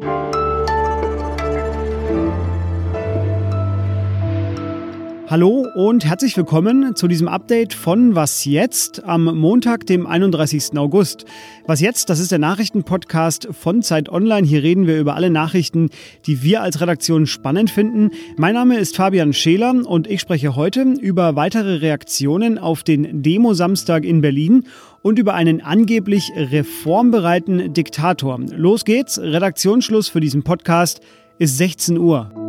thank you Hallo und herzlich willkommen zu diesem Update von Was jetzt am Montag, dem 31. August. Was jetzt, das ist der Nachrichtenpodcast von Zeit Online. Hier reden wir über alle Nachrichten, die wir als Redaktion spannend finden. Mein Name ist Fabian Scheler und ich spreche heute über weitere Reaktionen auf den Demo-Samstag in Berlin und über einen angeblich reformbereiten Diktator. Los geht's, Redaktionsschluss für diesen Podcast ist 16 Uhr.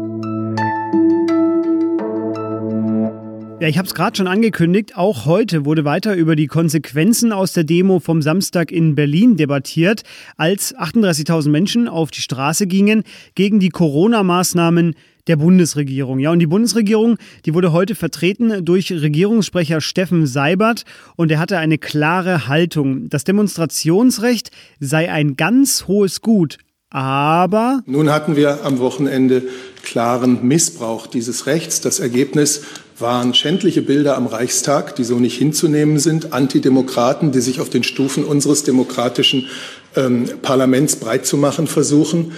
Ja, ich habe es gerade schon angekündigt. Auch heute wurde weiter über die Konsequenzen aus der Demo vom Samstag in Berlin debattiert, als 38.000 Menschen auf die Straße gingen gegen die Corona-Maßnahmen der Bundesregierung. Ja, und die Bundesregierung, die wurde heute vertreten durch Regierungssprecher Steffen Seibert und er hatte eine klare Haltung. Das Demonstrationsrecht sei ein ganz hohes Gut, aber nun hatten wir am Wochenende klaren Missbrauch dieses Rechts. Das Ergebnis waren schändliche Bilder am Reichstag, die so nicht hinzunehmen sind, Antidemokraten, die sich auf den Stufen unseres demokratischen ähm, Parlaments breit zu machen versuchen.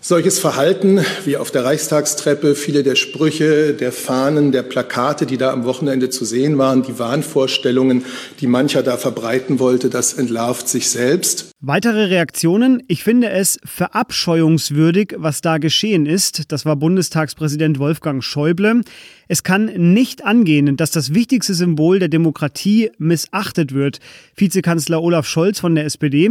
Solches Verhalten wie auf der Reichstagstreppe, viele der Sprüche, der Fahnen, der Plakate, die da am Wochenende zu sehen waren, die Wahnvorstellungen, die mancher da verbreiten wollte, das entlarvt sich selbst. Weitere Reaktionen. Ich finde es verabscheuungswürdig, was da geschehen ist. Das war Bundestagspräsident Wolfgang Schäuble. Es kann nicht angehen, dass das wichtigste Symbol der Demokratie missachtet wird. Vizekanzler Olaf Scholz von der SPD.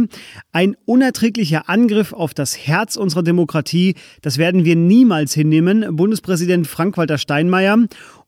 Ein unerträglicher Angriff auf das Herz unserer Demokratie. Das werden wir niemals hinnehmen. Bundespräsident Frank-Walter Steinmeier.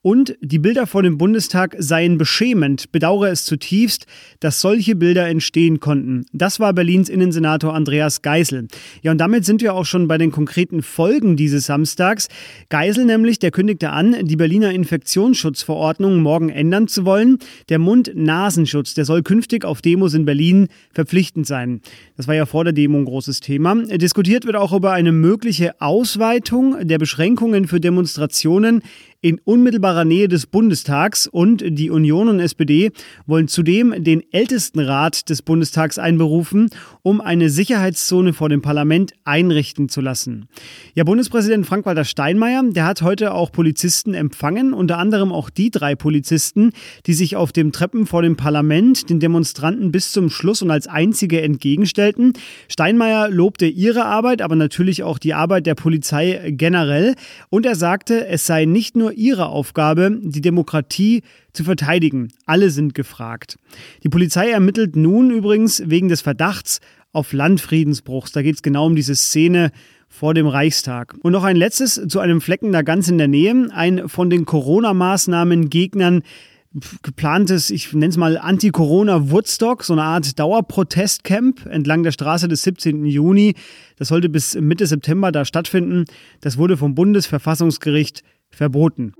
Und die Bilder vor dem Bundestag seien beschämend. Bedauere es zutiefst, dass solche Bilder entstehen konnten. Das war Berlins Innensenator Andreas Geisel. Ja, und damit sind wir auch schon bei den konkreten Folgen dieses Samstags. Geisel nämlich, der kündigte an, die Berliner Infektionsschutzverordnung morgen ändern zu wollen. Der Mund-Nasenschutz, der soll künftig auf Demos in Berlin verpflichtend sein. Das war ja vor der Demo ein großes Thema. Diskutiert wird auch über eine mögliche Ausweitung der Beschränkungen für Demonstrationen in unmittelbarer Nähe des Bundestags und die Union und SPD wollen zudem den Ältestenrat des Bundestags einberufen, um eine Sicherheitszone vor dem Parlament einrichten zu lassen. Ja, Bundespräsident Frank-Walter Steinmeier, der hat heute auch Polizisten empfangen, unter anderem auch die drei Polizisten, die sich auf dem Treppen vor dem Parlament den Demonstranten bis zum Schluss und als einzige entgegenstellten. Steinmeier lobte ihre Arbeit, aber natürlich auch die Arbeit der Polizei generell und er sagte, es sei nicht nur nur ihre Aufgabe, die Demokratie zu verteidigen. Alle sind gefragt. Die Polizei ermittelt nun übrigens wegen des Verdachts auf Landfriedensbruchs. Da geht es genau um diese Szene vor dem Reichstag. Und noch ein letztes zu einem Flecken da ganz in der Nähe. Ein von den Corona-Maßnahmen Gegnern geplantes, ich nenne es mal Anti-Corona-Woodstock, so eine Art Dauerprotestcamp entlang der Straße des 17. Juni. Das sollte bis Mitte September da stattfinden. Das wurde vom Bundesverfassungsgericht verboten.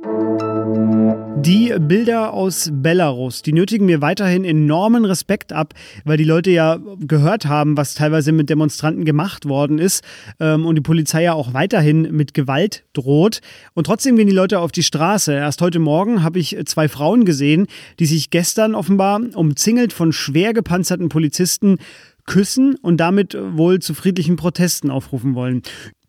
Die Bilder aus Belarus, die nötigen mir weiterhin enormen Respekt ab, weil die Leute ja gehört haben, was teilweise mit Demonstranten gemacht worden ist ähm, und die Polizei ja auch weiterhin mit Gewalt droht. Und trotzdem gehen die Leute auf die Straße. Erst heute Morgen habe ich zwei Frauen gesehen, die sich gestern offenbar umzingelt von schwer gepanzerten Polizisten küssen und damit wohl zu friedlichen Protesten aufrufen wollen.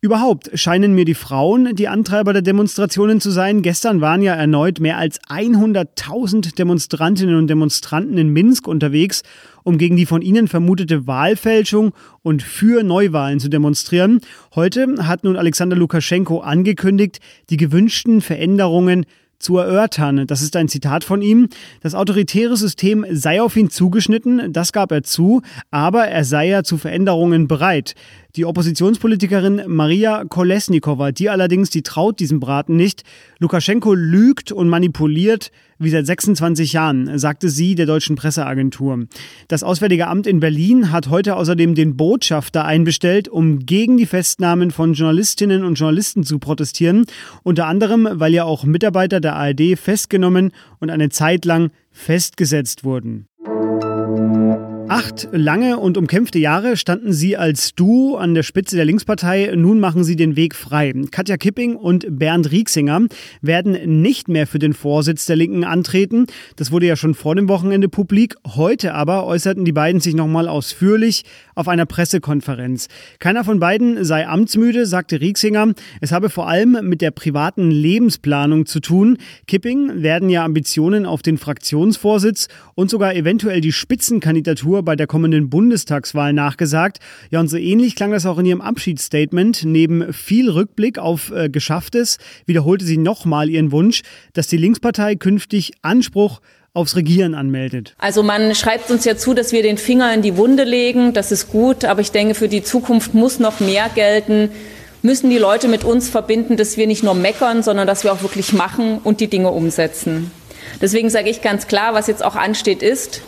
Überhaupt scheinen mir die Frauen die Antreiber der Demonstrationen zu sein. Gestern waren ja erneut mehr als 100.000 Demonstrantinnen und Demonstranten in Minsk unterwegs, um gegen die von ihnen vermutete Wahlfälschung und für Neuwahlen zu demonstrieren. Heute hat nun Alexander Lukaschenko angekündigt, die gewünschten Veränderungen zu erörtern. Das ist ein Zitat von ihm. Das autoritäre System sei auf ihn zugeschnitten, das gab er zu, aber er sei ja zu Veränderungen bereit. Die Oppositionspolitikerin Maria Kolesnikova, die allerdings, die traut diesem Braten nicht. Lukaschenko lügt und manipuliert wie seit 26 Jahren, sagte sie der deutschen Presseagentur. Das Auswärtige Amt in Berlin hat heute außerdem den Botschafter einbestellt, um gegen die Festnahmen von Journalistinnen und Journalisten zu protestieren. Unter anderem, weil ja auch Mitarbeiter der ARD festgenommen und eine Zeit lang festgesetzt wurden. Acht lange und umkämpfte Jahre standen sie als Duo an der Spitze der Linkspartei. Nun machen sie den Weg frei. Katja Kipping und Bernd Rieksinger werden nicht mehr für den Vorsitz der Linken antreten. Das wurde ja schon vor dem Wochenende publik. Heute aber äußerten die beiden sich nochmal ausführlich auf einer Pressekonferenz. Keiner von beiden sei amtsmüde, sagte Rieksinger. Es habe vor allem mit der privaten Lebensplanung zu tun. Kipping werden ja Ambitionen auf den Fraktionsvorsitz und sogar eventuell die Spitzenkandidatur bei der kommenden Bundestagswahl nachgesagt. Ja, und so ähnlich klang das auch in ihrem Abschiedsstatement. Neben viel Rückblick auf äh, Geschafftes wiederholte sie nochmal ihren Wunsch, dass die Linkspartei künftig Anspruch aufs Regieren anmeldet. Also man schreibt uns ja zu, dass wir den Finger in die Wunde legen. Das ist gut, aber ich denke, für die Zukunft muss noch mehr gelten. Müssen die Leute mit uns verbinden, dass wir nicht nur meckern, sondern dass wir auch wirklich machen und die Dinge umsetzen. Deswegen sage ich ganz klar, was jetzt auch ansteht, ist,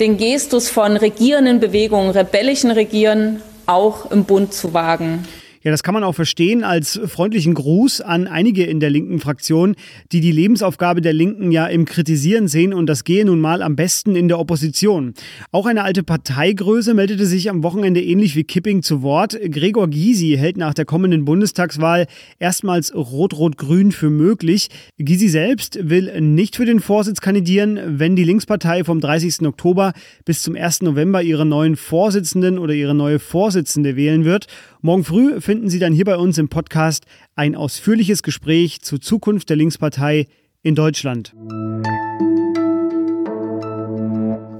den Gestus von regierenden Bewegungen, rebellischen Regieren auch im Bund zu wagen. Ja, das kann man auch verstehen als freundlichen Gruß an einige in der linken Fraktion, die die Lebensaufgabe der Linken ja im Kritisieren sehen und das gehe nun mal am besten in der Opposition. Auch eine alte Parteigröße meldete sich am Wochenende ähnlich wie Kipping zu Wort. Gregor Gysi hält nach der kommenden Bundestagswahl erstmals Rot-Rot-Grün für möglich. Gysi selbst will nicht für den Vorsitz kandidieren, wenn die Linkspartei vom 30. Oktober bis zum 1. November ihre neuen Vorsitzenden oder ihre neue Vorsitzende wählen wird. Morgen früh finden Sie dann hier bei uns im Podcast ein ausführliches Gespräch zur Zukunft der Linkspartei in Deutschland.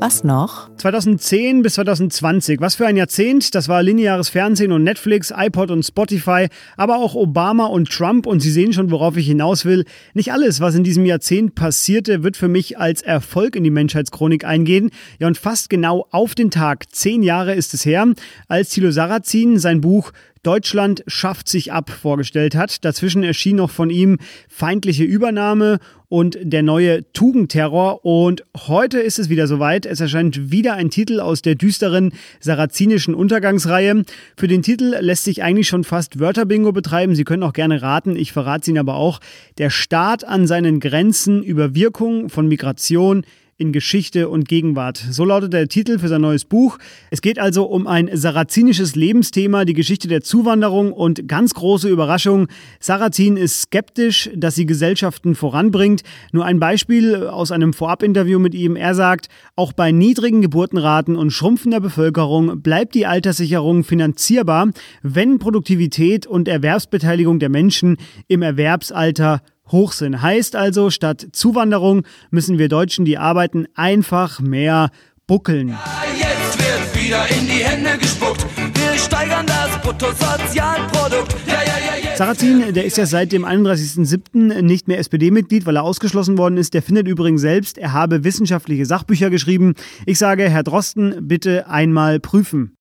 Was noch? 2010 bis 2020. Was für ein Jahrzehnt. Das war lineares Fernsehen und Netflix, iPod und Spotify, aber auch Obama und Trump. Und Sie sehen schon, worauf ich hinaus will. Nicht alles, was in diesem Jahrzehnt passierte, wird für mich als Erfolg in die Menschheitschronik eingehen. Ja, und fast genau auf den Tag, zehn Jahre ist es her, als Thilo Sarrazin sein Buch Deutschland schafft sich ab vorgestellt hat. Dazwischen erschien noch von ihm feindliche Übernahme und der neue Tugendterror. Und heute ist es wieder soweit. Es erscheint wieder ein Titel aus der düsteren sarazinischen Untergangsreihe. Für den Titel lässt sich eigentlich schon fast Wörterbingo betreiben. Sie können auch gerne raten. Ich verrate es Ihnen aber auch. Der Staat an seinen Grenzen über Wirkung von Migration, in Geschichte und Gegenwart. So lautet der Titel für sein neues Buch. Es geht also um ein sarazinisches Lebensthema, die Geschichte der Zuwanderung und ganz große Überraschung. Sarazin ist skeptisch, dass sie Gesellschaften voranbringt. Nur ein Beispiel aus einem Vorabinterview mit ihm. Er sagt, auch bei niedrigen Geburtenraten und schrumpfender Bevölkerung bleibt die Alterssicherung finanzierbar, wenn Produktivität und Erwerbsbeteiligung der Menschen im Erwerbsalter hoch sind. Heißt also, statt Zuwanderung müssen wir Deutschen, die arbeiten, einfach mehr buckeln. Ja, jetzt wird wieder in die Hände gespuckt. Wir steigern das Bruttosozialprodukt. Ja, ja, ja, Sarrazin, der ist ja seit dem 31.07. nicht mehr SPD-Mitglied, weil er ausgeschlossen worden ist. Der findet übrigens selbst, er habe wissenschaftliche Sachbücher geschrieben. Ich sage, Herr Drosten, bitte einmal prüfen.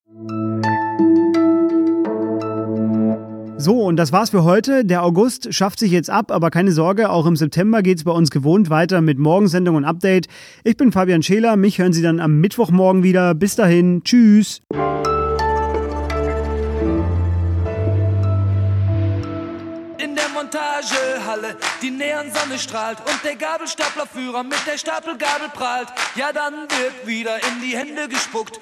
So, und das war's für heute. Der August schafft sich jetzt ab, aber keine Sorge, auch im September geht's bei uns gewohnt weiter mit Morgensendung und Update. Ich bin Fabian Scheler, mich hören Sie dann am Mittwochmorgen wieder. Bis dahin, tschüss. In der Montagehalle, die Neonsonne strahlt und der Gabelstaplerführer mit der Stapelgabel prahlt. Ja, dann wird wieder in die Hände gespuckt.